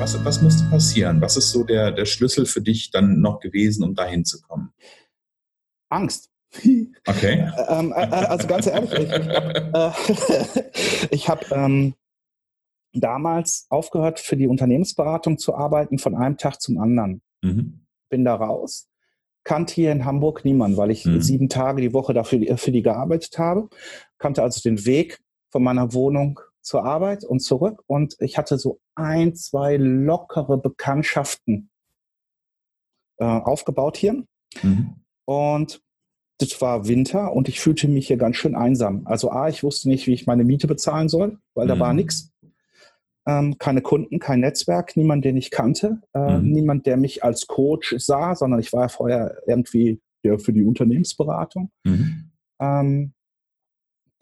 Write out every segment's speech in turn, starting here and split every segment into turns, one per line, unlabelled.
Was, was musste passieren? Was ist so der, der Schlüssel für dich dann noch gewesen, um dahin zu kommen?
Angst.
Okay.
ähm, äh, äh, also ganz ehrlich, ich, habe äh, hab, ähm, damals aufgehört, für die Unternehmensberatung zu arbeiten, von einem Tag zum anderen. Mhm. Bin da raus, kannte hier in Hamburg niemanden, weil ich mhm. sieben Tage die Woche dafür für die gearbeitet habe, kannte also den Weg von meiner Wohnung zur Arbeit und zurück und ich hatte so ein, zwei lockere Bekanntschaften äh, aufgebaut hier. Mhm. Und das war Winter und ich fühlte mich hier ganz schön einsam. Also A, ich wusste nicht, wie ich meine Miete bezahlen soll, weil mhm. da war mhm. nichts. Ähm, keine Kunden, kein Netzwerk, niemand, den ich kannte, äh, mhm. niemand, der mich als Coach sah, sondern ich war ja vorher irgendwie der für die Unternehmensberatung, mhm. ähm,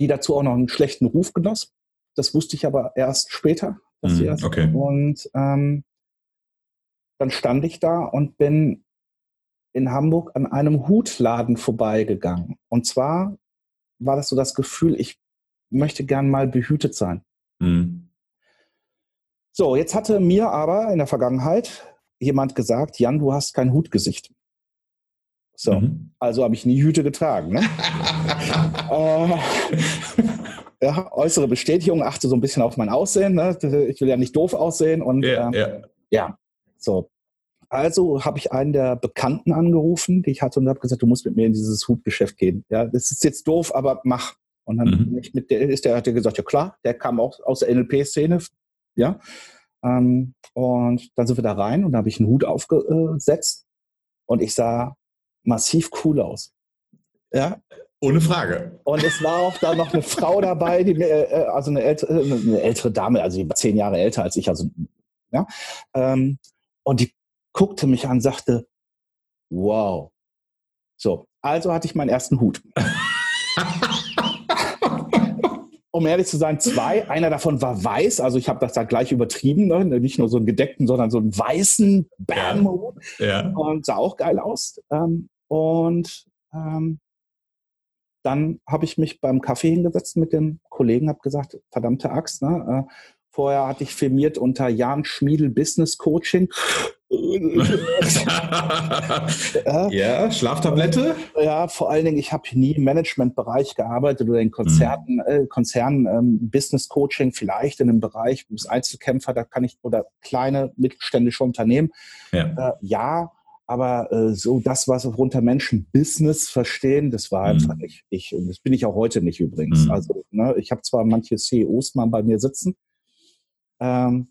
die dazu auch noch einen schlechten Ruf genoss. Das wusste ich aber erst später.
Mhm, erst. Okay.
Und ähm, dann stand ich da und bin in Hamburg an einem Hutladen vorbeigegangen. Und zwar war das so das Gefühl, ich möchte gern mal behütet sein. Mhm. So, jetzt hatte mir aber in der Vergangenheit jemand gesagt, Jan, du hast kein Hutgesicht. So, mhm. also habe ich nie Hüte getragen. Ne? äh, ja, äußere Bestätigung, achte so ein bisschen auf mein Aussehen. Ne? Ich will ja nicht doof aussehen. Und ja, ähm, ja. ja. so. Also habe ich einen der Bekannten angerufen, die ich hatte, und habe gesagt, du musst mit mir in dieses Hutgeschäft gehen. Ja, das ist jetzt doof, aber mach. Und dann mhm. mit der, ist der, hat der gesagt, ja klar, der kam auch aus der NLP-Szene, ja. Ähm, und dann sind wir da rein und da habe ich einen Hut aufgesetzt und ich sah massiv cool aus.
Ja, ohne Frage.
Und es war auch da noch eine Frau dabei, die mir, äh, also eine ältere, eine ältere Dame, also die war zehn Jahre älter als ich, also ja. Ähm, und die guckte mich an, sagte, wow. So, also hatte ich meinen ersten Hut. um ehrlich zu sein, zwei. Einer davon war weiß, also ich habe das da gleich übertrieben, ne? nicht nur so einen gedeckten, sondern so einen weißen Bam-Hut. Ja. ja. Und sah auch geil aus. Ähm, und ähm, dann habe ich mich beim Kaffee hingesetzt mit dem Kollegen, habe gesagt, verdammte Axt, ne? Äh, vorher hatte ich firmiert unter Jan Schmiedel Business Coaching.
ja, Schlaftablette?
Ja, vor allen Dingen, ich habe nie im Managementbereich gearbeitet oder in Konzerten, mhm. äh, Konzernen, ähm, Business Coaching, vielleicht in einem Bereich, du bist Einzelkämpfer, da kann ich, oder kleine mittelständische Unternehmen. Ja, äh, ja aber äh, so das, was unter Menschen Business verstehen, das war einfach mhm. nicht ich. Und das bin ich auch heute nicht übrigens. Mhm. Also ne, ich habe zwar manche CEOs mal bei mir sitzen, ähm,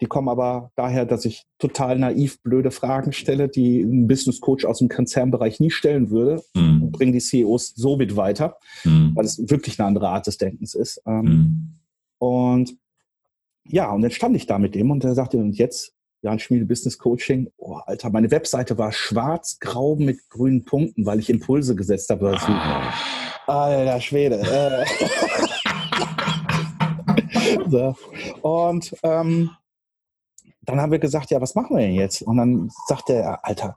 die kommen aber daher, dass ich total naiv blöde Fragen stelle, die ein Business Coach aus dem Konzernbereich nie stellen würde. Mhm. Und bringen die CEOs so mit weiter, mhm. weil es wirklich eine andere Art des Denkens ist. Ähm, mhm. Und ja, und dann stand ich da mit dem und er sagte, und jetzt Jan Schmiede Business Coaching. Oh, Alter, meine Webseite war schwarz-grau mit grünen Punkten, weil ich Impulse gesetzt habe. Ah. Alter Schwede. Äh. so. Und ähm, dann haben wir gesagt, ja, was machen wir denn jetzt? Und dann sagt er, Alter,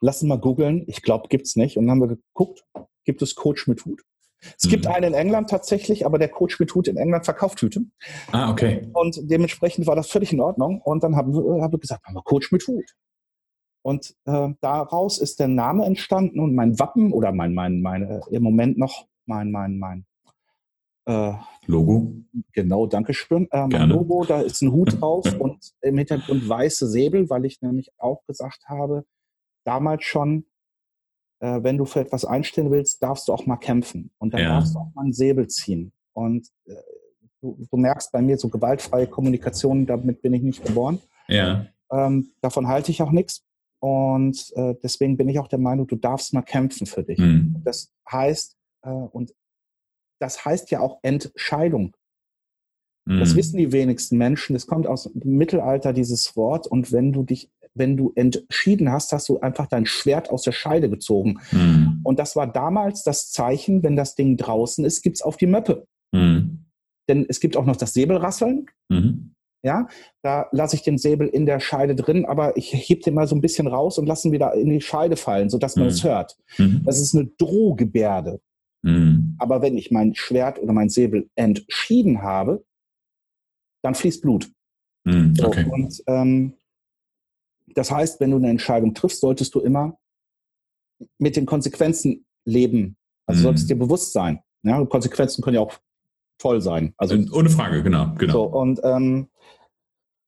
lass uns mal googeln. Ich glaube, gibt's nicht. Und dann haben wir geguckt, gibt es Coach mit Hut? Es mhm. gibt einen in England tatsächlich, aber der Coach mit Hut in England verkauft Hüte.
Ah, okay.
Und dementsprechend war das völlig in Ordnung. Und dann haben wir, haben wir gesagt, machen wir Coach mit Hut. Und äh, daraus ist der Name entstanden und mein Wappen oder mein, mein, meine, im Moment noch mein, mein, mein
äh, Logo.
Genau, danke schön. Äh, mein Logo, da ist ein Hut drauf und im Hintergrund weiße Säbel, weil ich nämlich auch gesagt habe, damals schon, äh, wenn du für etwas einstehen willst, darfst du auch mal kämpfen. Und dann ja. darfst du auch mal einen Säbel ziehen. Und äh, du, du, merkst bei mir so gewaltfreie Kommunikation, damit bin ich nicht geboren.
Ja.
Ähm, davon halte ich auch nichts. Und äh, deswegen bin ich auch der Meinung, du darfst mal kämpfen für dich. Mhm. Das heißt, äh, und das heißt ja auch Entscheidung. Mhm. Das wissen die wenigsten Menschen. Es kommt aus dem Mittelalter, dieses Wort. Und wenn du dich wenn du entschieden hast, hast du einfach dein Schwert aus der Scheide gezogen. Mhm. Und das war damals das Zeichen, wenn das Ding draußen ist, gibt es auf die Möppe. Mhm. Denn es gibt auch noch das Säbelrasseln. Mhm. Ja, da lasse ich den Säbel in der Scheide drin, aber ich hebe den mal so ein bisschen raus und lasse ihn wieder in die Scheide fallen, sodass man es mhm. hört. Mhm. Das ist eine Drohgebärde. Mhm. Aber wenn ich mein Schwert oder mein Säbel entschieden habe, dann fließt Blut. Okay. so, und ähm, das heißt, wenn du eine Entscheidung triffst, solltest du immer mit den Konsequenzen leben. Also mm. solltest dir bewusst sein. Ja, Konsequenzen können ja auch toll sein. Also,
Ohne Frage, genau. genau.
So, und ähm,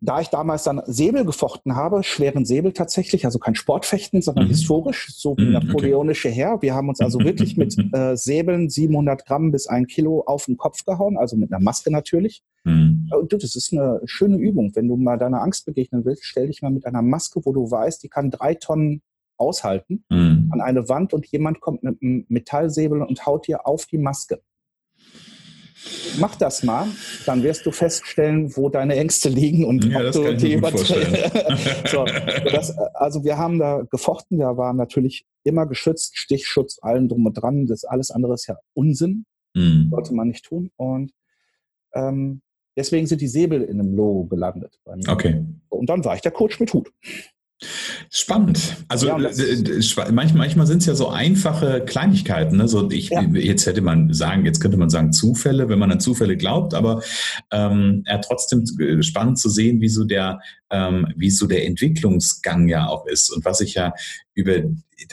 da ich damals dann Säbel gefochten habe, schweren Säbel tatsächlich, also kein Sportfechten, sondern mhm. historisch, so wie mhm, napoleonische okay. Herr. Wir haben uns also wirklich mit äh, Säbeln 700 Gramm bis ein Kilo auf den Kopf gehauen, also mit einer Maske natürlich. Mhm. Und du, das ist eine schöne Übung. Wenn du mal deiner Angst begegnen willst, stell dich mal mit einer Maske, wo du weißt, die kann drei Tonnen aushalten, mhm. an eine Wand und jemand kommt mit einem Metallsäbel und haut dir auf die Maske. Mach das mal, dann wirst du feststellen, wo deine Ängste liegen und ja, ob du die so, das, Also wir haben da gefochten, wir waren natürlich immer geschützt, Stichschutz, allen drum und dran. Das alles andere ist ja Unsinn, mhm. sollte man nicht tun. Und ähm, deswegen sind die Säbel in einem Logo gelandet.
Okay.
Und dann war ich der Coach mit Hut.
Spannend. Also ja, äh, manchmal, manchmal sind es ja so einfache Kleinigkeiten. Ne? So ich, ja. Jetzt hätte man sagen, jetzt könnte man sagen Zufälle, wenn man an Zufälle glaubt, aber ähm, ja, trotzdem äh, spannend zu sehen, wie so der, ähm, wie so der Entwicklungsgang ja auch ist und was ich ja über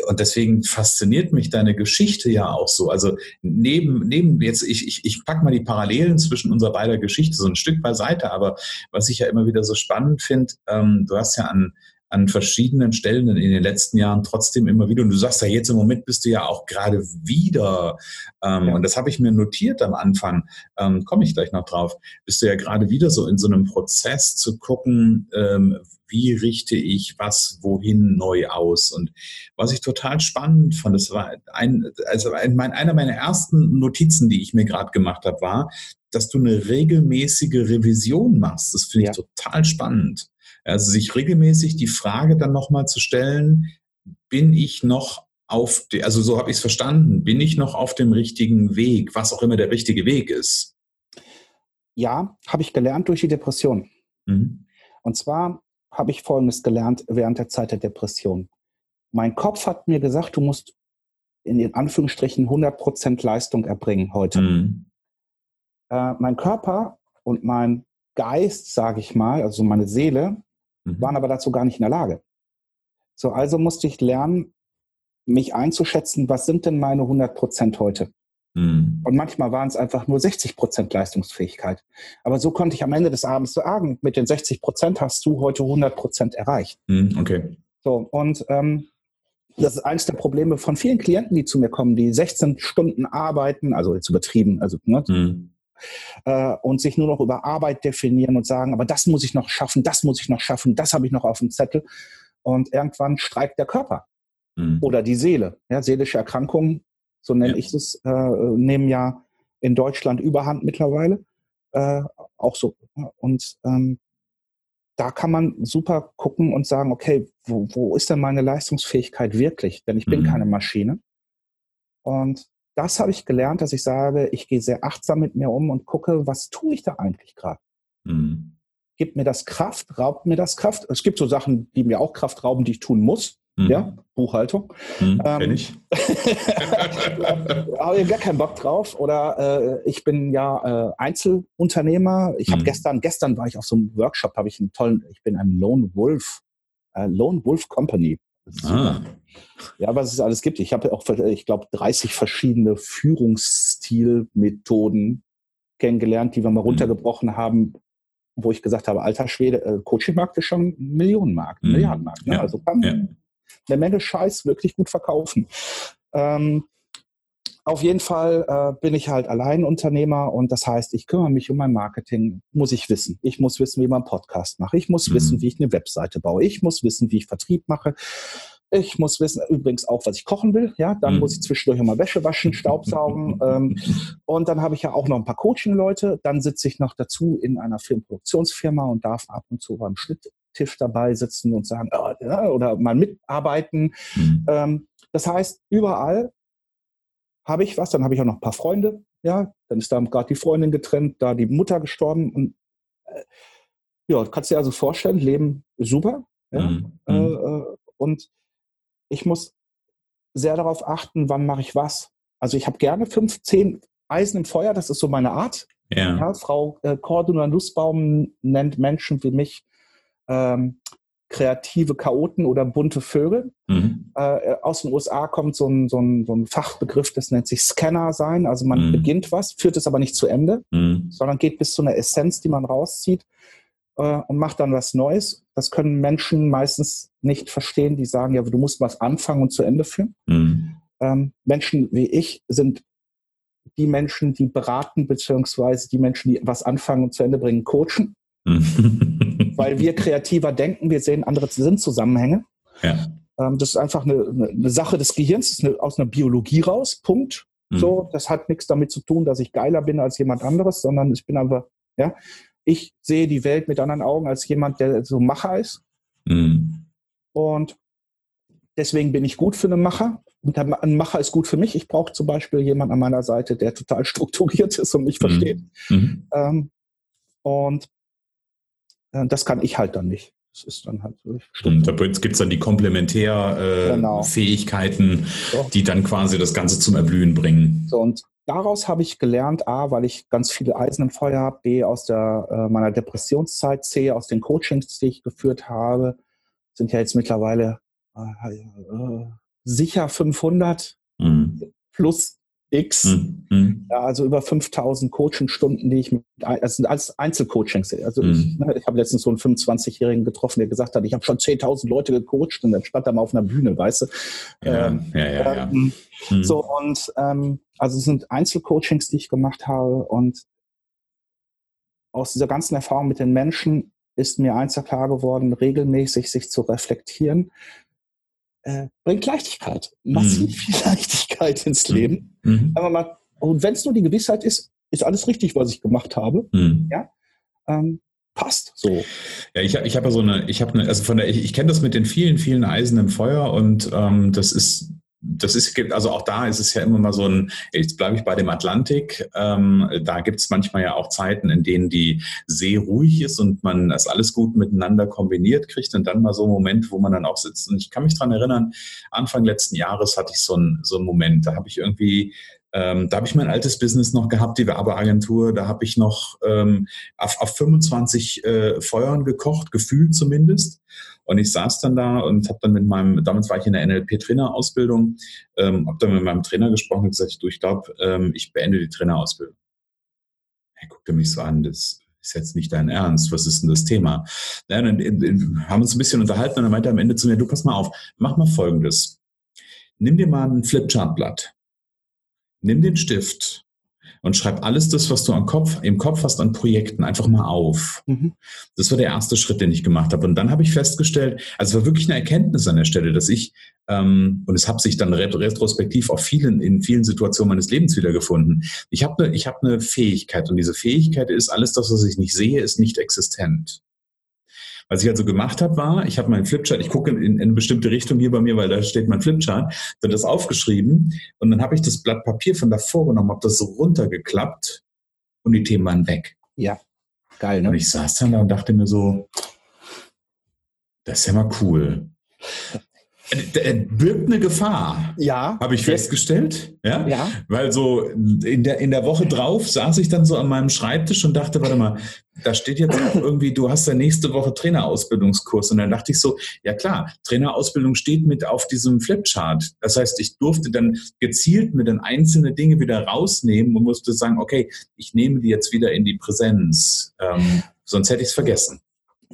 und deswegen fasziniert mich deine Geschichte ja auch so. Also neben, neben jetzt, ich, ich, ich pack mal die Parallelen zwischen unserer beider Geschichte so ein Stück beiseite, aber was ich ja immer wieder so spannend finde, ähm, du hast ja an an verschiedenen Stellen in den letzten Jahren trotzdem immer wieder, und du sagst ja jetzt im Moment bist du ja auch gerade wieder, ähm, ja. und das habe ich mir notiert am Anfang, ähm, komme ich gleich noch drauf, bist du ja gerade wieder so in so einem Prozess zu gucken, ähm, wie richte ich was wohin neu aus. Und was ich total spannend fand, das war ein, also ein, mein, einer meiner ersten Notizen, die ich mir gerade gemacht habe, war, dass du eine regelmäßige Revision machst. Das finde ich ja. total spannend. Also sich regelmäßig die Frage dann nochmal zu stellen, bin ich noch auf, de, also so habe ich es verstanden, bin ich noch auf dem richtigen Weg, was auch immer der richtige Weg ist?
Ja, habe ich gelernt durch die Depression. Mhm. Und zwar habe ich Folgendes gelernt während der Zeit der Depression. Mein Kopf hat mir gesagt, du musst in den Anführungsstrichen 100% Leistung erbringen heute. Mhm. Äh, mein Körper und mein Geist, sage ich mal, also meine Seele, mhm. waren aber dazu gar nicht in der Lage. So, also musste ich lernen, mich einzuschätzen, was sind denn meine 100 Prozent heute? Mhm. Und manchmal waren es einfach nur 60 Prozent Leistungsfähigkeit. Aber so konnte ich am Ende des Abends sagen, mit den 60 Prozent hast du heute 100 Prozent erreicht.
Mhm, okay.
So, und ähm, das ist eines der Probleme von vielen Klienten, die zu mir kommen, die 16 Stunden arbeiten, also jetzt übertrieben, also ne, mhm äh, und sich nur noch über Arbeit definieren und sagen, aber das muss ich noch schaffen, das muss ich noch schaffen, das habe ich noch auf dem Zettel. Und irgendwann streikt der Körper mhm. oder die Seele. Ja, seelische Erkrankungen, so nenne ja. ich es, äh, nehmen ja in Deutschland überhand mittlerweile. Äh, auch so. Und ähm, da kann man super gucken und sagen, okay, wo, wo ist denn meine Leistungsfähigkeit wirklich? Denn ich bin mhm. keine Maschine. Und das habe ich gelernt, dass ich sage, ich gehe sehr achtsam mit mir um und gucke, was tue ich da eigentlich gerade? Mhm. Gibt mir das Kraft? Raubt mir das Kraft? Es gibt so Sachen, die mir auch Kraft rauben, die ich tun muss. Mhm. Ja, Buchhaltung.
Mhm, ähm, ich.
habe ich gar keinen Bock drauf. Oder äh, ich bin ja äh, Einzelunternehmer. Ich habe mhm. gestern, gestern war ich auf so einem Workshop, habe ich einen tollen, ich bin ein Lone Wolf, äh, Lone Wolf Company. Ah. Ja, was es alles gibt. Ich habe auch, ich glaube, 30 verschiedene Führungsstilmethoden kennengelernt, die wir mal mhm. runtergebrochen haben, wo ich gesagt habe, alter Schwede, äh, Coachingmarkt ist schon Millionenmarkt, mhm. Milliardenmarkt. Ne? Ja. Also kann ja. eine Menge Scheiß wirklich gut verkaufen. Ähm, auf jeden Fall äh, bin ich halt Alleinunternehmer und das heißt, ich kümmere mich um mein Marketing, muss ich wissen. Ich muss wissen, wie man einen Podcast macht. Ich muss mhm. wissen, wie ich eine Webseite baue. Ich muss wissen, wie ich Vertrieb mache. Ich muss wissen, übrigens auch, was ich kochen will. Ja, dann mhm. muss ich zwischendurch immer Wäsche waschen, Staubsaugen. ähm, und dann habe ich ja auch noch ein paar Coaching-Leute. Dann sitze ich noch dazu in einer Filmproduktionsfirma und darf ab und zu beim Schnitttisch dabei sitzen und sagen, oh, ja, oder mal mitarbeiten. Mhm. Ähm, das heißt, überall habe ich was, dann habe ich auch noch ein paar Freunde, ja, dann ist da gerade die Freundin getrennt, da die Mutter gestorben und äh, ja, kannst dir also vorstellen, Leben super, ja, mhm. äh, mhm. äh, und ich muss sehr darauf achten, wann mache ich was. Also ich habe gerne fünf, zehn Eisen im Feuer, das ist so meine Art. Ja. ja Frau äh, Cordula Nussbaum nennt Menschen wie mich ähm, kreative Chaoten oder bunte Vögel. Mhm. Äh, aus den USA kommt so ein, so, ein, so ein Fachbegriff, das nennt sich Scanner sein. Also man mhm. beginnt was, führt es aber nicht zu Ende, mhm. sondern geht bis zu einer Essenz, die man rauszieht äh, und macht dann was Neues. Das können Menschen meistens nicht verstehen, die sagen, ja, du musst was anfangen und zu Ende führen. Mhm. Ähm, Menschen wie ich sind die Menschen, die beraten, beziehungsweise die Menschen, die was anfangen und zu Ende bringen, coachen. Weil wir kreativer denken, wir sehen andere Sinnzusammenhänge. Ja. Ähm, das ist einfach eine, eine, Sache des Gehirns, eine, aus einer Biologie raus, Punkt. Mhm. So, das hat nichts damit zu tun, dass ich geiler bin als jemand anderes, sondern ich bin einfach, ja, ich sehe die Welt mit anderen Augen als jemand, der so Macher ist. Mhm. Und deswegen bin ich gut für einen Macher. Und ein Macher ist gut für mich. Ich brauche zum Beispiel jemanden an meiner Seite, der total strukturiert ist und mich mhm. versteht. Mhm. Ähm, und das kann ich halt dann nicht. Das ist dann halt so.
Stimmt. Da gibt es dann die Komplementärfähigkeiten, äh, genau. so. die dann quasi das Ganze zum Erblühen bringen.
So, und daraus habe ich gelernt, A, weil ich ganz viele Eisen im Feuer habe, B, aus der, äh, meiner Depressionszeit, C, aus den Coachings, die ich geführt habe, sind ja jetzt mittlerweile äh, äh sicher 500 mhm. plus X. Mhm. Ja, also über 5000 Coaching-Stunden, die ich mit, also als Einzelcoachings. Also mhm. ich, ne, ich habe letztens so einen 25-Jährigen getroffen, der gesagt hat, ich habe schon 10.000 Leute gecoacht und dann stand er mal auf einer Bühne, weißt du. Ja, ähm, ja, ja, ja. Ähm, mhm. So und ähm, also es sind Einzelcoachings, die ich gemacht habe und aus dieser ganzen Erfahrung mit den Menschen ist mir eins klar geworden, regelmäßig sich zu reflektieren, äh, bringt Leichtigkeit, massiv mhm. viel Leichtigkeit ins mhm. Leben. Mhm. Mal, und wenn es nur die Gewissheit ist, ist alles richtig, was ich gemacht habe. Ja, ähm, passt so.
Ja, ich, ich habe ja so eine, ich habe eine, also von der, ich, ich kenne das mit den vielen, vielen Eisen im Feuer und ähm, das ist das ist, also auch da ist es ja immer mal so ein, jetzt bleibe ich bei dem Atlantik, ähm, da gibt es manchmal ja auch Zeiten, in denen die See ruhig ist und man das alles gut miteinander kombiniert kriegt und dann mal so ein Moment, wo man dann auch sitzt. Und ich kann mich dran erinnern, Anfang letzten Jahres hatte ich so einen so einen Moment, da habe ich irgendwie ähm, da habe ich mein altes Business noch gehabt, die Werbeagentur. Da habe ich noch ähm, auf, auf 25 äh, Feuern gekocht, gefühlt zumindest. Und ich saß dann da und habe dann mit meinem, damals war ich in der NLP-Trainerausbildung, ähm, habe dann mit meinem Trainer gesprochen und gesagt, du, ich glaube, ähm, ich beende die Trainerausbildung. Er guckte mich so an, das ist jetzt nicht dein Ernst, was ist denn das Thema? Ja, dann haben uns ein bisschen unterhalten und dann meinte er am Ende zu mir, du pass mal auf, mach mal Folgendes. Nimm dir mal ein Flipchartblatt, nimm den Stift und schreib alles das, was du am Kopf, im Kopf hast an Projekten, einfach mal auf. Mhm. Das war der erste Schritt, den ich gemacht habe. Und dann habe ich festgestellt, also es war wirklich eine Erkenntnis an der Stelle, dass ich, ähm, und es hat sich dann retrospektiv auf vielen, in vielen Situationen meines Lebens wiedergefunden. Ich habe eine, ich habe eine Fähigkeit und diese Fähigkeit ist, alles das, was ich nicht sehe, ist nicht existent. Was ich also gemacht habe, war, ich habe meinen Flipchart, ich gucke in, in, eine bestimmte Richtung hier bei mir, weil da steht mein Flipchart, dann das aufgeschrieben und dann habe ich das Blatt Papier von davor genommen, habe das so runtergeklappt und die Themen waren weg.
Ja, geil,
ne? Und ich saß dann da und dachte mir so, das ist ja mal cool. Äh, birgt eine Gefahr.
Ja.
Habe ich festgestellt. Ja?
ja.
Weil so in der, in der Woche drauf saß ich dann so an meinem Schreibtisch und dachte, warte mal, da steht jetzt auch irgendwie, du hast ja nächste Woche Trainerausbildungskurs. Und dann dachte ich so, ja klar, Trainerausbildung steht mit auf diesem Flipchart. Das heißt, ich durfte dann gezielt mit den einzelnen Dinge wieder rausnehmen und musste sagen, okay, ich nehme die jetzt wieder in die Präsenz. Ähm, sonst hätte ich es vergessen.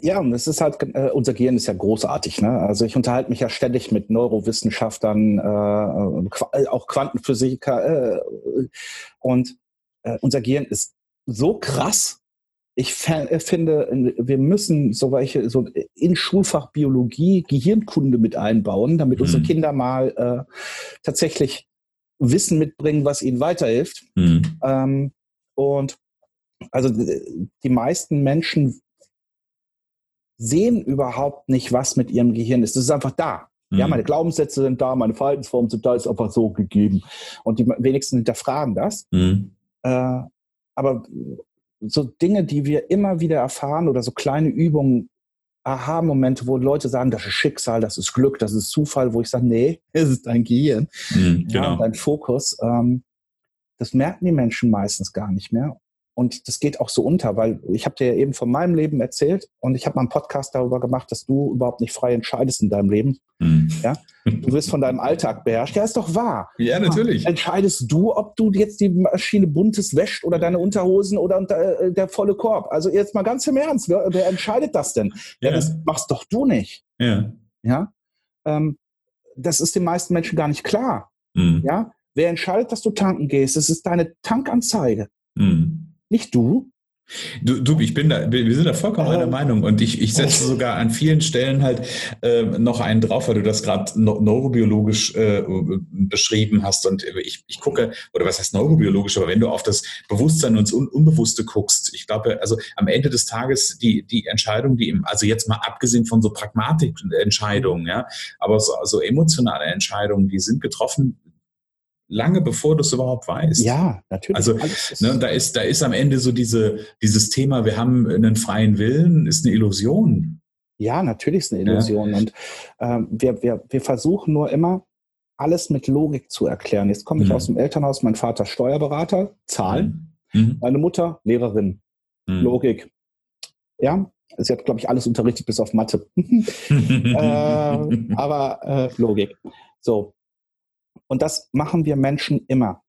Ja, und es ist halt, äh, unser Gehirn ist ja großartig. Ne? Also ich unterhalte mich ja ständig mit Neurowissenschaftlern, äh, auch Quantenphysiker. Äh, und äh, unser Gehirn ist so krass. Ich äh, finde, wir müssen so welche, so in Schulfach Biologie Gehirnkunde mit einbauen, damit mhm. unsere Kinder mal äh, tatsächlich Wissen mitbringen, was ihnen weiterhilft. Mhm. Ähm, und also die meisten Menschen sehen überhaupt nicht, was mit ihrem Gehirn ist. Es ist einfach da. Mhm. Ja, meine Glaubenssätze sind da, meine Verhaltensformen sind da, ist einfach so gegeben. Und die wenigsten hinterfragen das. Mhm. Äh, aber so Dinge, die wir immer wieder erfahren oder so kleine Übungen, Aha-Momente, wo Leute sagen, das ist Schicksal, das ist Glück, das ist Zufall, wo ich sage, nee, es ist dein Gehirn, mhm, genau. ja, dein Fokus. Ähm, das merken die Menschen meistens gar nicht mehr. Und das geht auch so unter, weil ich habe dir ja eben von meinem Leben erzählt und ich habe mal einen Podcast darüber gemacht, dass du überhaupt nicht frei entscheidest in deinem Leben. Mhm. Ja? Du wirst von deinem Alltag beherrscht. Ja, ist doch wahr.
Ja, natürlich.
Entscheidest du, ob du jetzt die Maschine buntes wäscht oder deine Unterhosen oder der, der volle Korb? Also jetzt mal ganz im Ernst, wer, wer entscheidet das denn? Ja. ja. das machst doch du nicht.
Ja.
Ja. Ähm, das ist den meisten Menschen gar nicht klar. Mhm. Ja. Wer entscheidet, dass du tanken gehst? Es ist deine Tankanzeige. Mhm. Nicht du?
Du, du, ich bin da, wir sind da vollkommen einer Meinung und ich, ich setze sogar an vielen Stellen halt äh, noch einen drauf, weil du das gerade neurobiologisch äh, beschrieben hast und ich, ich gucke, oder was heißt neurobiologisch, aber wenn du auf das Bewusstsein und das Un Unbewusste guckst, ich glaube, also am Ende des Tages die, die Entscheidung, die im, also jetzt mal abgesehen von so pragmatischen Entscheidungen, ja, aber so, so emotionale Entscheidungen, die sind getroffen lange bevor du es überhaupt weißt.
Ja, natürlich.
Also ne, da ist da ist am Ende so diese dieses Thema, wir haben einen freien Willen, ist eine Illusion.
Ja, natürlich ist eine Illusion. Ja. Und ähm, wir, wir, wir versuchen nur immer, alles mit Logik zu erklären. Jetzt komme ich mhm. aus dem Elternhaus, mein Vater Steuerberater, Zahlen, mhm. mhm. meine Mutter Lehrerin, mhm. Logik. Ja, sie hat, glaube ich, alles unterrichtet bis auf Mathe. äh, aber äh, Logik. So, und das machen wir Menschen immer.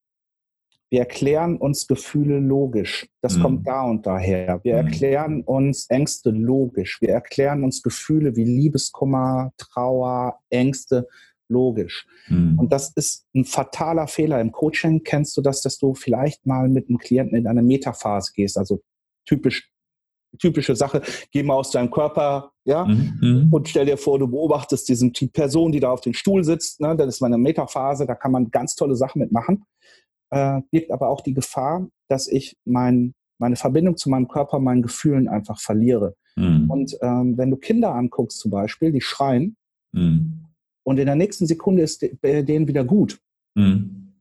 Wir erklären uns Gefühle logisch. Das mhm. kommt da und daher. Wir mhm. erklären uns Ängste logisch. Wir erklären uns Gefühle wie Liebeskummer, Trauer, Ängste logisch. Mhm. Und das ist ein fataler Fehler. Im Coaching kennst du das, dass du vielleicht mal mit einem Klienten in eine Metaphase gehst, also typisch typische Sache, geh mal aus deinem Körper, ja, mhm, mhm. und stell dir vor, du beobachtest diesen die Person, die da auf dem Stuhl sitzt, ne, das ist meine Metaphase, da kann man ganz tolle Sachen mitmachen. Äh, gibt aber auch die Gefahr, dass ich mein, meine Verbindung zu meinem Körper, meinen Gefühlen einfach verliere. Mhm. Und ähm, wenn du Kinder anguckst zum Beispiel, die schreien, mhm. und in der nächsten Sekunde ist denen wieder gut, mhm.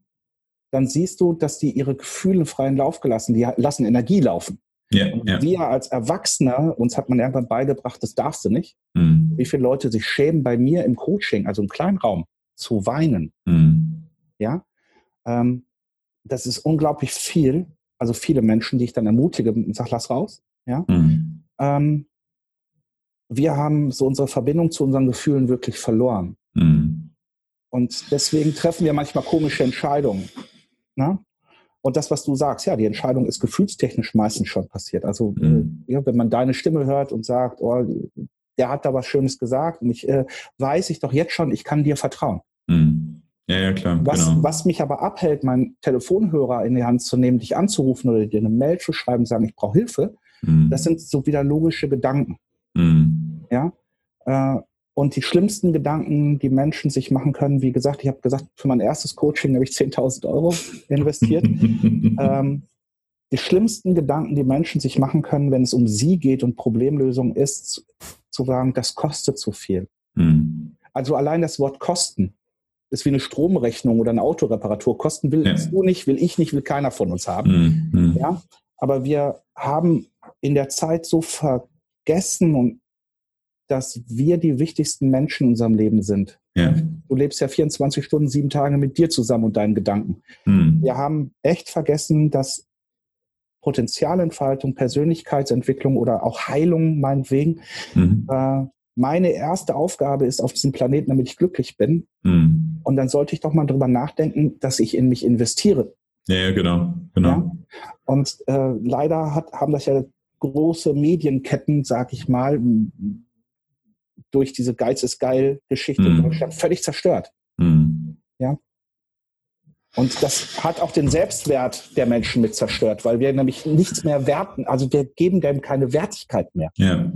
dann siehst du, dass die ihre Gefühle freien Lauf gelassen, die lassen Energie laufen.
Ja, und
ja. wir als Erwachsene, uns hat man irgendwann beigebracht, das darfst du nicht. Mhm. Wie viele Leute sich schämen, bei mir im Coaching, also im Kleinraum, zu weinen. Mhm. Ja, ähm, das ist unglaublich viel. Also viele Menschen, die ich dann ermutige und sage, lass raus. Ja, mhm. ähm, wir haben so unsere Verbindung zu unseren Gefühlen wirklich verloren. Mhm. Und deswegen treffen wir manchmal komische Entscheidungen. Na? Und das, was du sagst, ja, die Entscheidung ist gefühlstechnisch meistens schon passiert. Also, mhm. äh, ja, wenn man deine Stimme hört und sagt, oh, der hat da was Schönes gesagt und ich äh, weiß ich doch jetzt schon, ich kann dir vertrauen.
Mhm. Ja, ja, klar.
Was, genau. was mich aber abhält, meinen Telefonhörer in die Hand zu nehmen, dich anzurufen oder dir eine Mail zu schreiben, sagen, ich brauche Hilfe, mhm. das sind so wieder logische Gedanken. Mhm. Ja. Äh, und die schlimmsten Gedanken, die Menschen sich machen können, wie gesagt, ich habe gesagt, für mein erstes Coaching habe ich 10.000 Euro investiert. ähm, die schlimmsten Gedanken, die Menschen sich machen können, wenn es um sie geht und Problemlösung ist, zu, sagen, das kostet zu viel. Mhm. Also allein das Wort Kosten ist wie eine Stromrechnung oder eine Autoreparatur. Kosten will ja. du nicht, will ich nicht, will keiner von uns haben. Mhm. Ja? Aber wir haben in der Zeit so vergessen und dass wir die wichtigsten Menschen in unserem Leben sind. Ja. Du lebst ja 24 Stunden, sieben Tage mit dir zusammen und deinen Gedanken. Hm. Wir haben echt vergessen, dass Potenzialentfaltung, Persönlichkeitsentwicklung oder auch Heilung meinetwegen mhm. äh, meine erste Aufgabe ist auf diesem Planeten, damit ich glücklich bin. Mhm. Und dann sollte ich doch mal drüber nachdenken, dass ich in mich investiere.
Ja, ja genau. genau. Ja?
Und äh, leider hat, haben das ja große Medienketten, sag ich mal, durch diese Geiz ist geil Geschichte mhm. in Deutschland völlig zerstört. Mhm. Ja. Und das hat auch den Selbstwert der Menschen mit zerstört, weil wir nämlich nichts mehr werten, also wir geben dem keine Wertigkeit mehr.
Ja,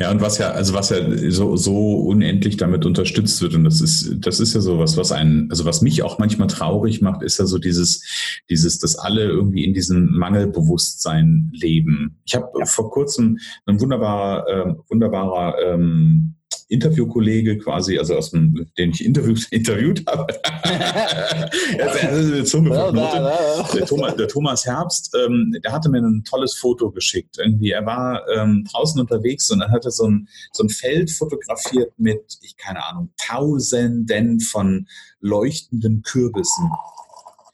ja und was ja, also was ja so, so unendlich damit unterstützt wird, und das ist, das ist ja so was, was einen, also was mich auch manchmal traurig macht, ist ja so dieses, dieses, dass alle irgendwie in diesem Mangelbewusstsein leben. Ich habe ja. vor kurzem ein wunderbarer, äh, wunderbarer ähm, Interviewkollege quasi, also aus dem, den ich interviewt, interviewt habe. der, Thomas, der Thomas Herbst, ähm, der hatte mir ein tolles Foto geschickt. Irgendwie, er war ähm, draußen unterwegs und er hatte so ein, so ein Feld fotografiert mit, ich keine Ahnung, Tausenden von leuchtenden Kürbissen.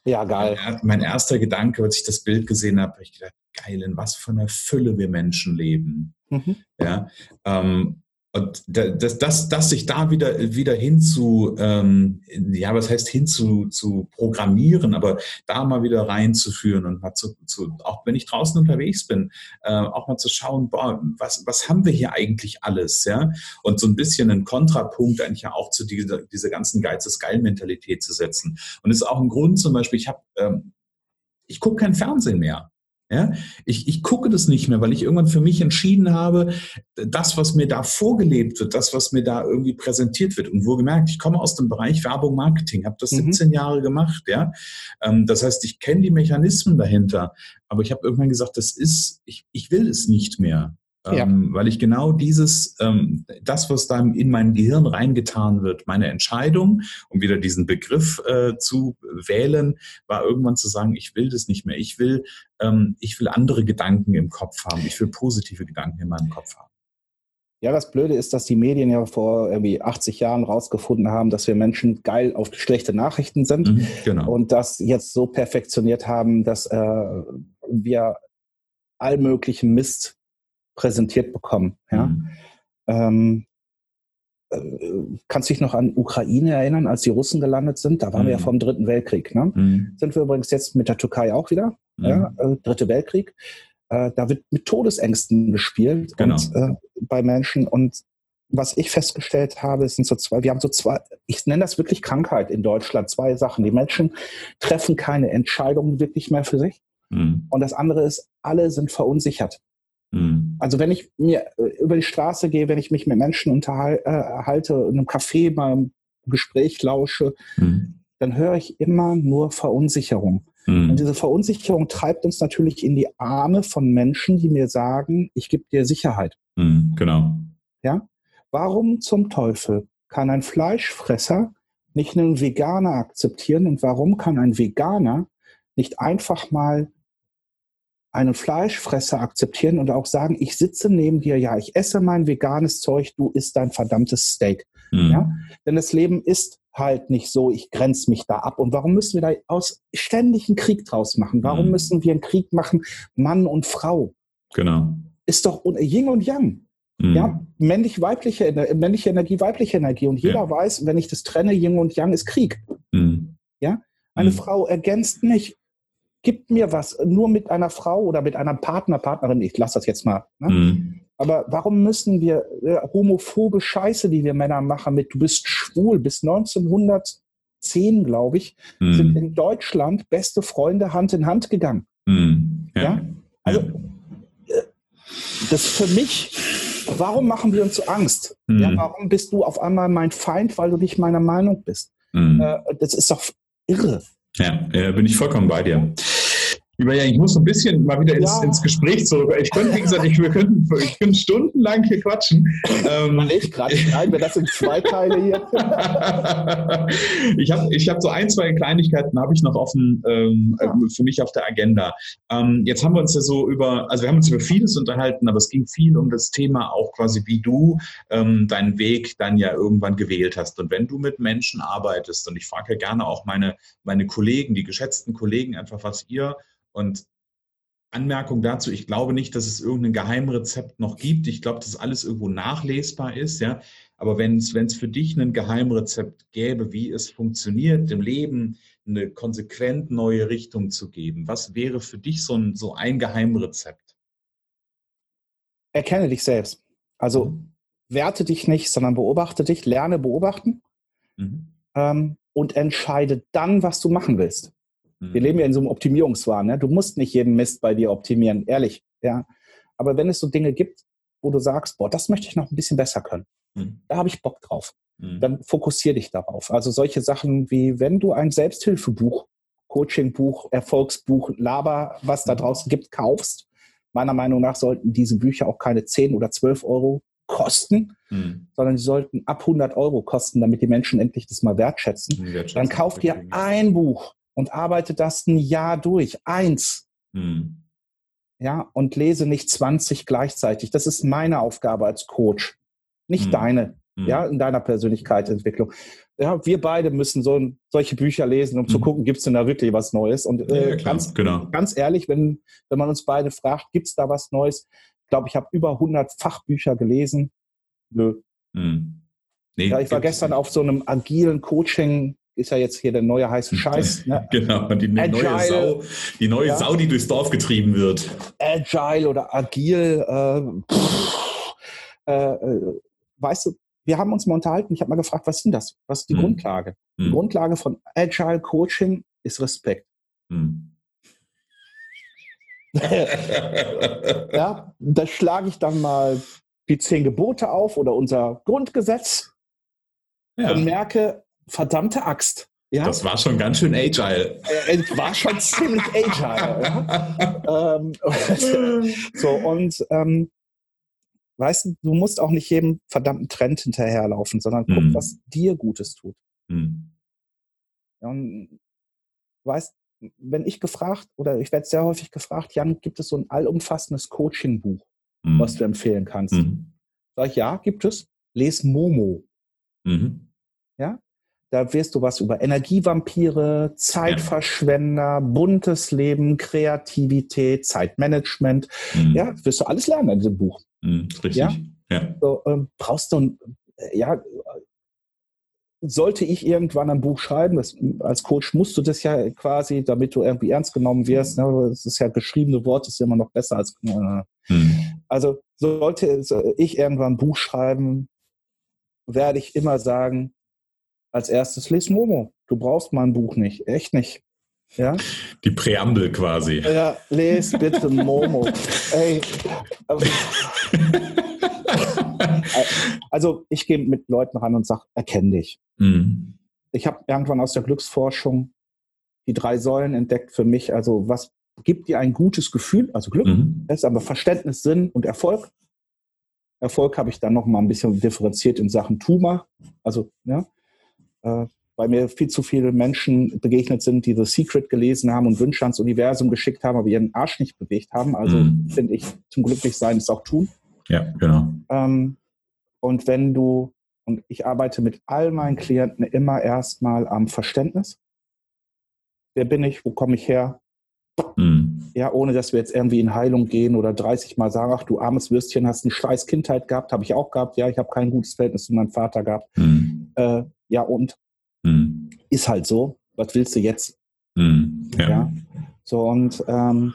Ja, geil.
Mein, mein erster Gedanke, als ich das Bild gesehen habe, ich gedacht, geil, in was für einer Fülle wir Menschen leben. Mhm. Ja, ähm, und das, das, das sich da wieder, wieder hin zu, ähm, ja, was heißt hin zu, zu programmieren, aber da mal wieder reinzuführen und mal zu, zu auch wenn ich draußen unterwegs bin, äh, auch mal zu schauen, boah, was, was haben wir hier eigentlich alles, ja? Und so ein bisschen einen Kontrapunkt eigentlich ja auch zu dieser, dieser ganzen Geiz ist geil Mentalität zu setzen. Und ist auch ein Grund zum Beispiel, ich habe, ähm, ich gucke kein Fernsehen mehr. Ja, ich, ich gucke das nicht mehr, weil ich irgendwann für mich entschieden habe, das, was mir da vorgelebt wird, das, was mir da irgendwie präsentiert wird. Und wo gemerkt, ich komme aus dem Bereich Werbung, Marketing, habe das mhm. 17 Jahre gemacht. Ja, ähm, das heißt, ich kenne die Mechanismen dahinter, aber ich habe irgendwann gesagt, das ist, ich, ich will es nicht mehr. Ja. Ähm, weil ich genau dieses, ähm, das, was da in mein Gehirn reingetan wird, meine Entscheidung, um wieder diesen Begriff äh, zu wählen, war irgendwann zu sagen, ich will das nicht mehr. Ich will, ähm, ich will andere Gedanken im Kopf haben. Ich will positive Gedanken in meinem Kopf haben.
Ja, das Blöde ist, dass die Medien ja vor irgendwie 80 Jahren rausgefunden haben, dass wir Menschen geil auf schlechte Nachrichten sind mhm, genau. und das jetzt so perfektioniert haben, dass äh, wir allmöglichen Mist präsentiert bekommen. Ja? Mhm. Ähm, äh, kannst du dich noch an Ukraine erinnern, als die Russen gelandet sind? Da waren mhm. wir ja mhm. vom Dritten Weltkrieg. Ne? Mhm. Sind wir übrigens jetzt mit der Türkei auch wieder. Mhm. Ja? Äh, Dritte Weltkrieg. Äh, da wird mit Todesängsten gespielt genau. und, äh, bei Menschen. Und was ich festgestellt habe, sind so zwei, wir haben so zwei, ich nenne das wirklich Krankheit in Deutschland, zwei Sachen. Die Menschen treffen keine Entscheidungen wirklich mehr für sich. Mhm. Und das andere ist, alle sind verunsichert. Mhm. Also wenn ich mir äh, über die Straße gehe, wenn ich mich mit Menschen unterhalte, äh, in einem Café mal im Gespräch lausche, mhm. dann höre ich immer nur Verunsicherung. Mhm. Und diese Verunsicherung treibt uns natürlich in die Arme von Menschen, die mir sagen, ich gebe dir Sicherheit.
Mhm. Genau.
Ja? Warum zum Teufel kann ein Fleischfresser nicht einen Veganer akzeptieren und warum kann ein Veganer nicht einfach mal einen Fleischfresser akzeptieren und auch sagen, ich sitze neben dir, ja, ich esse mein veganes Zeug, du isst dein verdammtes Steak. Mhm. Ja? Denn das Leben ist halt nicht so, ich grenze mich da ab. Und warum müssen wir da aus ständig einen Krieg draus machen? Warum mhm. müssen wir einen Krieg machen, Mann und Frau?
Genau.
Ist doch Yin und Yang. Mhm. Ja, männlich-weibliche, männliche Energie, weibliche Energie. Und jeder ja. weiß, wenn ich das trenne, Yin und Yang ist Krieg. Mhm. Ja, eine mhm. Frau ergänzt mich gibt mir was, nur mit einer Frau oder mit einem Partner, Partnerin, ich lasse das jetzt mal. Ne? Mhm. Aber warum müssen wir äh, homophobe Scheiße, die wir Männer machen, mit du bist schwul, bis 1910, glaube ich, mhm. sind in Deutschland beste Freunde Hand in Hand gegangen. Mhm. Ja. ja. Also, äh, das für mich, warum machen wir uns so Angst? Ja, mhm. warum bist du auf einmal mein Feind, weil du nicht meiner Meinung bist? Mhm. Äh, das ist doch irre.
Ja, bin ich vollkommen bei dir. Lieber Jan, ich muss ein bisschen mal wieder ins, ja. ins Gespräch zurück. Ich könnte, wie gesagt, ich, wir könnten, ich könnte stundenlang hier quatschen.
Ähm, ich gerade schneiden wir das in zwei Teile hier.
ich habe ich hab so ein, zwei Kleinigkeiten habe ich noch offen ähm, ja. für mich auf der Agenda. Ähm, jetzt haben wir uns ja so über, also wir haben uns über vieles unterhalten, aber es ging viel um das Thema auch quasi, wie du ähm, deinen Weg dann ja irgendwann gewählt hast. Und wenn du mit Menschen arbeitest, und ich frage ja gerne auch meine, meine Kollegen, die geschätzten Kollegen, einfach, was ihr und Anmerkung dazu, ich glaube nicht, dass es irgendein Geheimrezept noch gibt. Ich glaube, dass alles irgendwo nachlesbar ist, ja. Aber wenn es, für dich ein Geheimrezept gäbe, wie es funktioniert, dem Leben eine konsequent neue Richtung zu geben, was wäre für dich so ein, so ein Geheimrezept?
Erkenne dich selbst. Also mhm. werte dich nicht, sondern beobachte dich, lerne beobachten mhm. ähm, und entscheide dann, was du machen willst. Wir leben ja in so einem Optimierungswahn. Ne? Du musst nicht jeden Mist bei dir optimieren, ehrlich. Ja. Aber wenn es so Dinge gibt, wo du sagst, boah, das möchte ich noch ein bisschen besser können, mhm. da habe ich Bock drauf. Mhm. Dann fokussier dich darauf. Also solche Sachen wie, wenn du ein Selbsthilfebuch, Coachingbuch, Erfolgsbuch, Laber, was da mhm. draußen gibt, kaufst, meiner Meinung nach sollten diese Bücher auch keine 10 oder 12 Euro kosten, mhm. sondern sie sollten ab 100 Euro kosten, damit die Menschen endlich das mal wertschätzen. wertschätzen Dann kauf dir ein Buch, und arbeite das ein Jahr durch. Eins. Hm. Ja, und lese nicht 20 gleichzeitig. Das ist meine Aufgabe als Coach, nicht hm. deine. mhm. ja, in deiner Persönlichkeitsentwicklung. Ja, wir beide müssen so, solche Bücher lesen, um mhm. zu gucken, gibt es denn da wirklich was Neues? Und äh, ja, klar, ganz, genau. ganz ehrlich, wenn, wenn man uns beide fragt, gibt es da was Neues? Ich glaube, ich habe über 100 Fachbücher gelesen. Nö. Mhm. Nee, ja, ich war gestern auf so einem agilen Coaching ist ja jetzt hier der neue heiße Scheiß.
Ne? Genau, die Agile, neue, Sau, die neue ja. Sau, die durchs Dorf getrieben wird.
Agile oder agil. Äh, pff, äh, äh, weißt du, wir haben uns mal unterhalten, ich habe mal gefragt, was ist denn das? Was ist die hm. Grundlage? Hm. Die Grundlage von Agile Coaching ist Respekt. Hm. ja, da schlage ich dann mal die zehn Gebote auf oder unser Grundgesetz ja. und merke, verdammte Axt.
Ja? Das war schon ganz schön agile.
Äh, es war schon ziemlich agile. ja? ähm, so, und ähm, weißt du, du musst auch nicht jedem verdammten Trend hinterherlaufen, sondern guck, hm. was dir Gutes tut. Hm. Und weißt, wenn ich gefragt, oder ich werde sehr häufig gefragt, Jan, gibt es so ein allumfassendes Coaching-Buch, hm. was du empfehlen kannst? Mhm. Sag ich, ja, gibt es. Les Momo. Mhm. Ja, da wirst du was über Energievampire, Zeitverschwender, ja. buntes Leben, Kreativität, Zeitmanagement. Mhm. Ja, wirst du alles lernen in diesem Buch.
Mhm, richtig.
Ja. ja. So, ähm, brauchst du, ja, sollte ich irgendwann ein Buch schreiben, das, als Coach musst du das ja quasi, damit du irgendwie ernst genommen wirst. Ne? Das ist ja geschriebene Wort, ist immer noch besser als. Äh, mhm. Also sollte ich irgendwann ein Buch schreiben, werde ich immer sagen, als erstes les Momo. Du brauchst mein Buch nicht, echt nicht. Ja?
Die Präambel quasi.
Ja, les bitte Momo. Ey. Also ich gehe mit Leuten ran und sage, erkenn dich. Mhm. Ich habe irgendwann aus der Glücksforschung die drei Säulen entdeckt für mich. Also was gibt dir ein gutes Gefühl, also Glück, mhm. ist aber Verständnis, Sinn und Erfolg. Erfolg habe ich dann noch mal ein bisschen differenziert in Sachen Tuma. Also, ja äh, weil mir viel zu viele Menschen begegnet sind, die The Secret gelesen haben und Wünsche ans Universum geschickt haben, aber ihren Arsch nicht bewegt haben. Also mhm. finde ich, zum Glücklichsein ist auch tun.
Ja, genau.
Ähm, und wenn du, und ich arbeite mit all meinen Klienten immer erstmal am Verständnis. Wer bin ich? Wo komme ich her? Mhm. Ja, ohne dass wir jetzt irgendwie in Heilung gehen oder 30 Mal sagen, ach du armes Würstchen, hast eine scheiß Kindheit gehabt, habe ich auch gehabt. Ja, ich habe kein gutes Verhältnis zu meinem Vater gehabt. Mhm. Äh, ja, und? Mhm. Ist halt so. Was willst du jetzt? Mhm. Ja. ja. So, und ähm,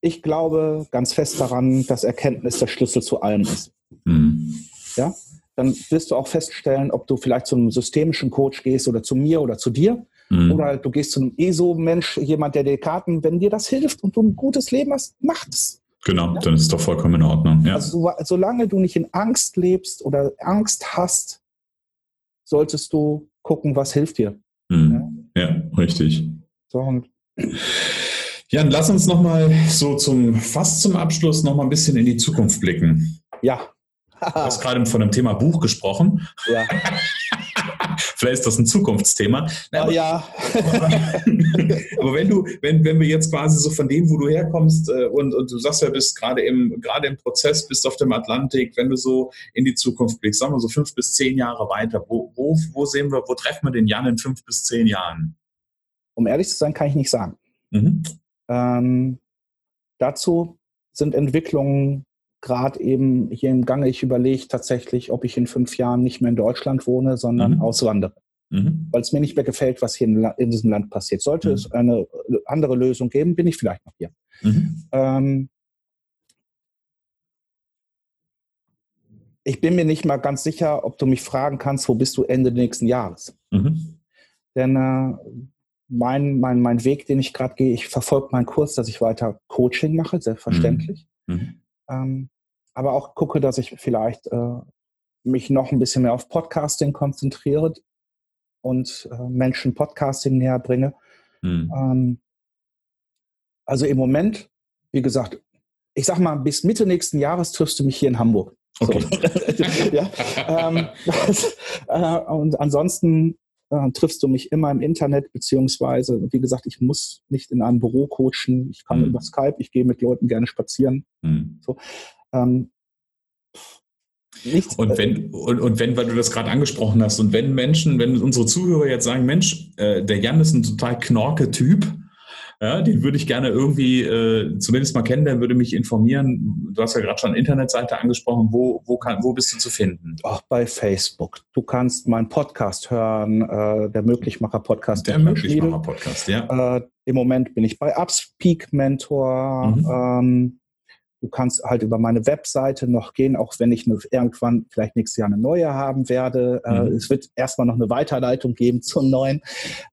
ich glaube ganz fest daran, dass Erkenntnis der Schlüssel zu allem ist. Mhm. Ja, dann wirst du auch feststellen, ob du vielleicht zu einem systemischen Coach gehst oder zu mir oder zu dir. Mhm. Oder du gehst zu einem ESO-Mensch, jemand, der dir Karten, wenn dir das hilft und du ein gutes Leben hast, mach es.
Genau, ja? dann ist es doch vollkommen in Ordnung. Ja.
Also, solange du nicht in Angst lebst oder Angst hast, solltest du gucken, was hilft dir.
Mhm. Ja? ja, richtig. So, und Jan, lass uns nochmal so zum, fast zum Abschluss nochmal ein bisschen in die Zukunft blicken.
Ja.
du hast gerade von dem Thema Buch gesprochen. Ja. Vielleicht ist das ein Zukunftsthema.
Na, aber, ja.
aber wenn du, wenn, wenn wir jetzt quasi so von dem, wo du herkommst äh, und, und du sagst ja, bist gerade im, gerade im Prozess, bist auf dem Atlantik, wenn du so in die Zukunft blickst, sagen wir so fünf bis zehn Jahre weiter, wo, wo, wo sehen wir, wo treffen wir den Jan in fünf bis zehn Jahren?
Um ehrlich zu sein, kann ich nicht sagen. Mhm. Ähm, dazu sind Entwicklungen gerade eben hier im Gange. Ich überlege tatsächlich, ob ich in fünf Jahren nicht mehr in Deutschland wohne, sondern mhm. auswandere. Mhm. Weil es mir nicht mehr gefällt, was hier in, in diesem Land passiert. Sollte mhm. es eine andere Lösung geben, bin ich vielleicht noch hier. Mhm. Ähm, ich bin mir nicht mal ganz sicher, ob du mich fragen kannst, wo bist du Ende nächsten Jahres? Mhm. Denn äh, mein, mein, mein Weg, den ich gerade gehe, ich verfolge meinen Kurs, dass ich weiter Coaching mache, selbstverständlich. Mhm. mhm. Ähm, aber auch gucke, dass ich vielleicht äh, mich noch ein bisschen mehr auf Podcasting konzentriere und äh, Menschen Podcasting näher bringe. Mhm. Ähm, also im Moment, wie gesagt, ich sag mal, bis Mitte nächsten Jahres triffst du mich hier in Hamburg. Okay. So. ja, ähm, das, äh, und ansonsten äh, triffst du mich immer im Internet, beziehungsweise, wie gesagt, ich muss nicht in einem Büro coachen, ich kann mhm. über Skype, ich gehe mit Leuten gerne spazieren. Mhm. So. Ähm,
Nichts. Und wenn, und, und wenn, weil du das gerade angesprochen hast, und wenn Menschen, wenn unsere Zuhörer jetzt sagen, Mensch, äh, der Jan ist ein total knorke Typ, ja, den würde ich gerne irgendwie äh, zumindest mal kennen, der würde mich informieren. Du hast ja gerade schon eine Internetseite angesprochen. Wo, wo, kann, wo bist du zu finden?
Auch bei Facebook. Du kannst meinen Podcast hören, äh, der Möglichmacher-Podcast.
Der, der Möglichmacher-Podcast, ja.
Äh, Im Moment bin ich bei Upspeak Mentor. Mhm. Ähm, Du kannst halt über meine Webseite noch gehen, auch wenn ich eine, irgendwann vielleicht nächstes Jahr eine neue haben werde. Äh, mhm. es wird erstmal noch eine Weiterleitung geben zur neuen.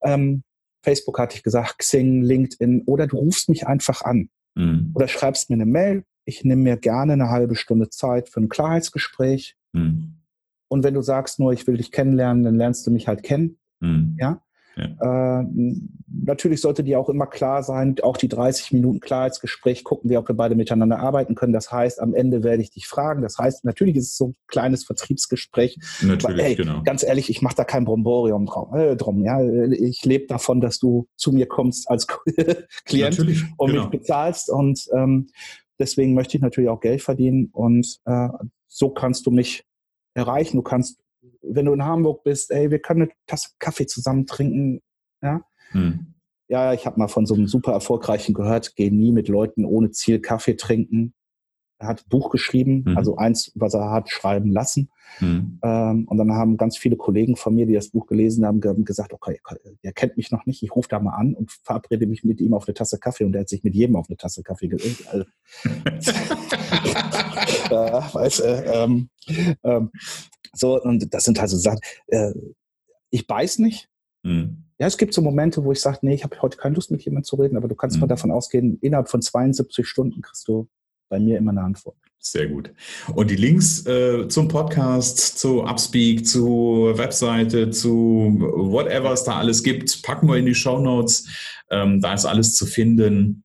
Ähm, Facebook hatte ich gesagt, Xing, LinkedIn oder du rufst mich einfach an mhm. oder schreibst mir eine Mail. Ich nehme mir gerne eine halbe Stunde Zeit für ein Klarheitsgespräch. Mhm. Und wenn du sagst nur, ich will dich kennenlernen, dann lernst du mich halt kennen. Mhm. Ja. Ja. Äh, natürlich sollte dir auch immer klar sein, auch die 30 Minuten Klarheitsgespräch gucken wir, ob wir beide miteinander arbeiten können. Das heißt, am Ende werde ich dich fragen. Das heißt, natürlich ist es so ein kleines Vertriebsgespräch. Natürlich, aber, ey, genau. Ganz ehrlich, ich mache da kein Bromborium drum. Äh, drum ja. Ich lebe davon, dass du zu mir kommst als Klient natürlich, und genau. mich bezahlst. Und ähm, deswegen möchte ich natürlich auch Geld verdienen. Und äh, so kannst du mich erreichen. Du kannst wenn du in Hamburg bist, ey, wir können eine Tasse Kaffee zusammen trinken. Ja, hm. ja ich habe mal von so einem super erfolgreichen gehört, geh nie mit Leuten ohne Ziel Kaffee trinken. Er hat ein Buch geschrieben, mhm. also eins, was er hat schreiben lassen. Mhm. Ähm, und dann haben ganz viele Kollegen von mir, die das Buch gelesen haben, gesagt, okay, der kennt mich noch nicht, ich rufe da mal an und verabrede mich mit ihm auf eine Tasse Kaffee und der hat sich mit jedem auf eine Tasse Kaffee gelegt. Also, äh, weißt, äh, ähm, ähm, so, und das sind also Sachen, äh, ich beiß nicht. Mhm. Ja, es gibt so Momente, wo ich sage, nee, ich habe heute keine Lust mit jemandem zu reden, aber du kannst mhm. mal davon ausgehen, innerhalb von 72 Stunden kriegst du bei mir immer eine Antwort.
Sehr gut. Und die Links äh, zum Podcast, zu Upspeak, zu Webseite, zu whatever es da alles gibt, packen wir in die Show Notes. Ähm, da ist alles zu finden.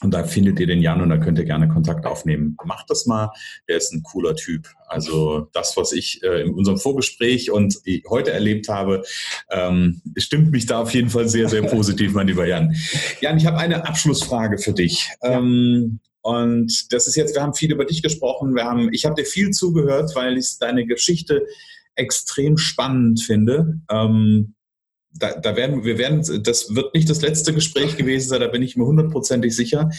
Und da findet ihr den Jan und da könnt ihr gerne Kontakt aufnehmen. Macht das mal, der ist ein cooler Typ. Also das, was ich äh, in unserem Vorgespräch und heute erlebt habe, ähm, stimmt mich da auf jeden Fall sehr, sehr positiv, mein lieber Jan. Jan, ich habe eine Abschlussfrage für dich. Ja. Ähm, und das ist jetzt, wir haben viel über dich gesprochen, wir haben, ich habe dir viel zugehört, weil ich deine Geschichte extrem spannend finde. Ähm, da, da werden wir werden, das wird nicht das letzte Gespräch gewesen sein, da bin ich mir hundertprozentig sicher.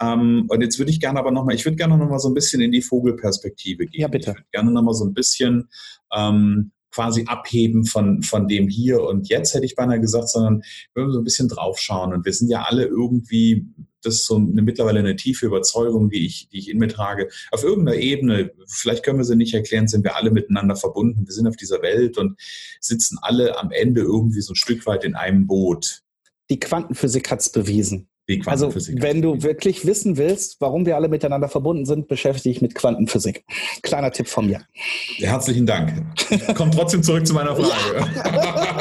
Ähm, und jetzt würde ich gerne aber nochmal, ich würde gerne nochmal so ein bisschen in die Vogelperspektive gehen.
Ja, bitte.
Ich würde gerne nochmal so ein bisschen ähm, quasi abheben von, von dem hier und jetzt, hätte ich beinahe gesagt, sondern wir so ein bisschen draufschauen. Und wir sind ja alle irgendwie, das ist so eine, mittlerweile eine tiefe Überzeugung, die ich, die ich in mir trage. Auf irgendeiner Ebene, vielleicht können wir sie nicht erklären, sind wir alle miteinander verbunden. Wir sind auf dieser Welt und sitzen alle am Ende irgendwie so ein Stück weit in einem Boot.
Die Quantenphysik hat es bewiesen. Also, wenn du wirklich wissen willst, warum wir alle miteinander verbunden sind, beschäftige dich mit Quantenphysik. Kleiner Tipp von mir.
Herzlichen Dank. Komm trotzdem zurück zu meiner Frage.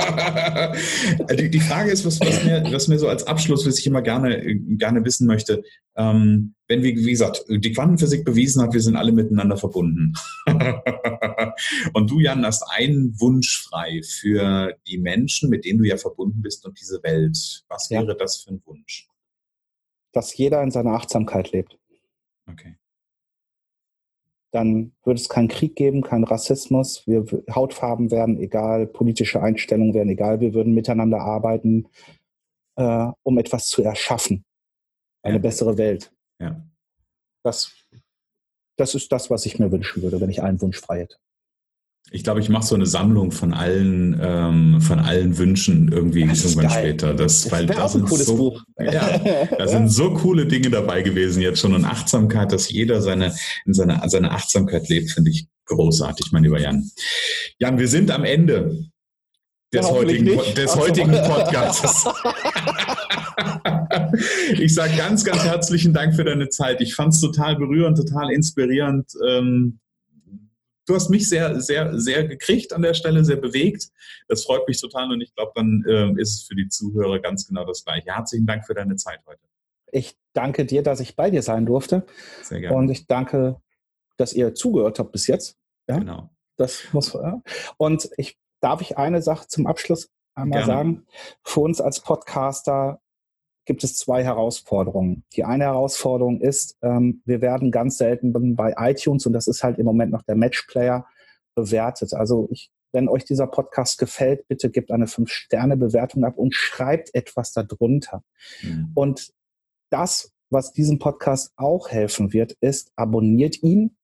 die, die, Frage ist, was, was, mir, was mir so als Abschluss, was ich immer gerne, gerne wissen möchte, ähm, wenn wir, wie gesagt, die Quantenphysik bewiesen hat, wir sind alle miteinander verbunden. und du, Jan, hast einen Wunsch frei für die Menschen, mit denen du ja verbunden bist und diese Welt. Was wäre ja. das für ein Wunsch?
dass jeder in seiner Achtsamkeit lebt.
Okay.
Dann würde es keinen Krieg geben, keinen Rassismus, wir, Hautfarben werden egal, politische Einstellungen werden egal, wir würden miteinander arbeiten, äh, um etwas zu erschaffen. Eine ja. bessere Welt.
Ja.
Das, das ist das, was ich mir wünschen würde, wenn ich einen Wunsch frei hätte.
Ich glaube, ich mache so eine Sammlung von allen, ähm, von allen Wünschen irgendwie das irgendwann später. Das, weil da sind, so, ja, da sind so coole Dinge dabei gewesen jetzt schon. Und Achtsamkeit, dass jeder seine, in seiner, seine Achtsamkeit lebt, finde ich großartig, mein lieber Jan. Jan, wir sind am Ende des ja, heutigen, des heutigen Podcasts. ich sage ganz, ganz herzlichen Dank für deine Zeit. Ich fand es total berührend, total inspirierend. Ähm, du hast mich sehr, sehr, sehr gekriegt an der Stelle, sehr bewegt. Das freut mich total und ich glaube, dann äh, ist es für die Zuhörer ganz genau das Gleiche. Herzlichen Dank für deine Zeit heute.
Ich danke dir, dass ich bei dir sein durfte. Sehr gerne. Und ich danke, dass ihr zugehört habt bis jetzt. Ja? Genau. Das muss, ja. Und ich darf ich eine Sache zum Abschluss einmal gerne. sagen. Für uns als Podcaster gibt es zwei Herausforderungen. Die eine Herausforderung ist, ähm, wir werden ganz selten bei iTunes, und das ist halt im Moment noch der Matchplayer, bewertet. Also ich, wenn euch dieser Podcast gefällt, bitte gebt eine Fünf-Sterne-Bewertung ab und schreibt etwas darunter. Mhm. Und das, was diesem Podcast auch helfen wird, ist, abonniert ihn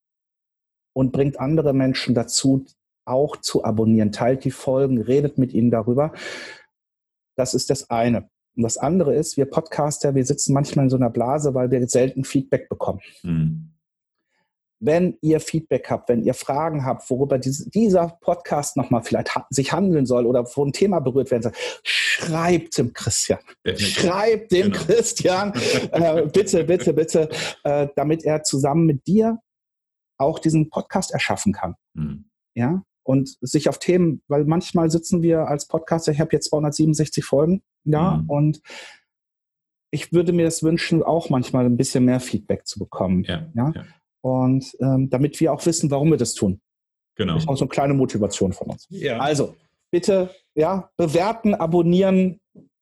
und bringt andere Menschen dazu, auch zu abonnieren. Teilt die Folgen, redet mit ihnen darüber. Das ist das eine. Und das andere ist, wir Podcaster, wir sitzen manchmal in so einer Blase, weil wir selten Feedback bekommen. Mhm. Wenn ihr Feedback habt, wenn ihr Fragen habt, worüber dieser Podcast nochmal vielleicht sich handeln soll oder wo ein Thema berührt werden soll, schreibt dem Christian. Schreibt dem genau. Christian. äh, bitte, bitte, bitte, äh, damit er zusammen mit dir auch diesen Podcast erschaffen kann. Mhm. Ja, und sich auf Themen, weil manchmal sitzen wir als Podcaster, ich habe jetzt 267 Folgen, ja, mhm. und ich würde mir das wünschen, auch manchmal ein bisschen mehr Feedback zu bekommen. Ja. ja? ja. Und ähm, damit wir auch wissen, warum wir das tun. Genau. Das ist auch so eine kleine Motivation von uns. Ja. Also, bitte, ja, bewerten, abonnieren,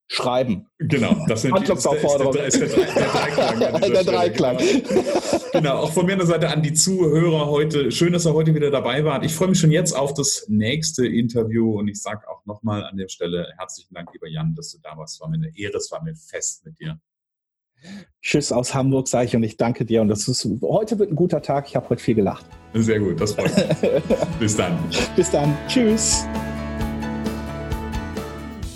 schreiben.
Genau, das sind Handlungsaufforderung.
Das ist, der, ist der, Dreiklang. der Dreiklang.
Genau, auch von meiner Seite an die Zuhörer heute. Schön, dass ihr heute wieder dabei wart. Ich freue mich schon jetzt auf das nächste Interview und ich sage auch nochmal an der Stelle herzlichen Dank, lieber Jan, dass du da warst. Es war mir eine Ehre, es war mir fest mit dir.
Tschüss aus Hamburg, sage ich und ich danke dir. Und das ist, heute wird ein guter Tag. Ich habe heute viel gelacht.
Sehr gut, das freut mich. Bis dann.
Bis dann. Tschüss.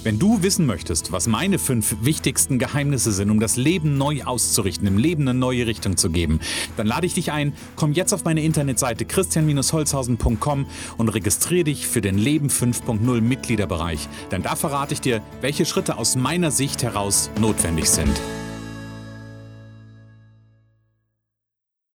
Wenn du wissen möchtest, was meine fünf wichtigsten Geheimnisse sind, um das Leben neu auszurichten, im Leben eine neue Richtung zu geben, dann lade ich dich ein, komm jetzt auf meine Internetseite christian-holzhausen.com und registriere dich für den Leben 5.0 Mitgliederbereich. Denn da verrate ich dir, welche Schritte aus meiner Sicht heraus notwendig sind.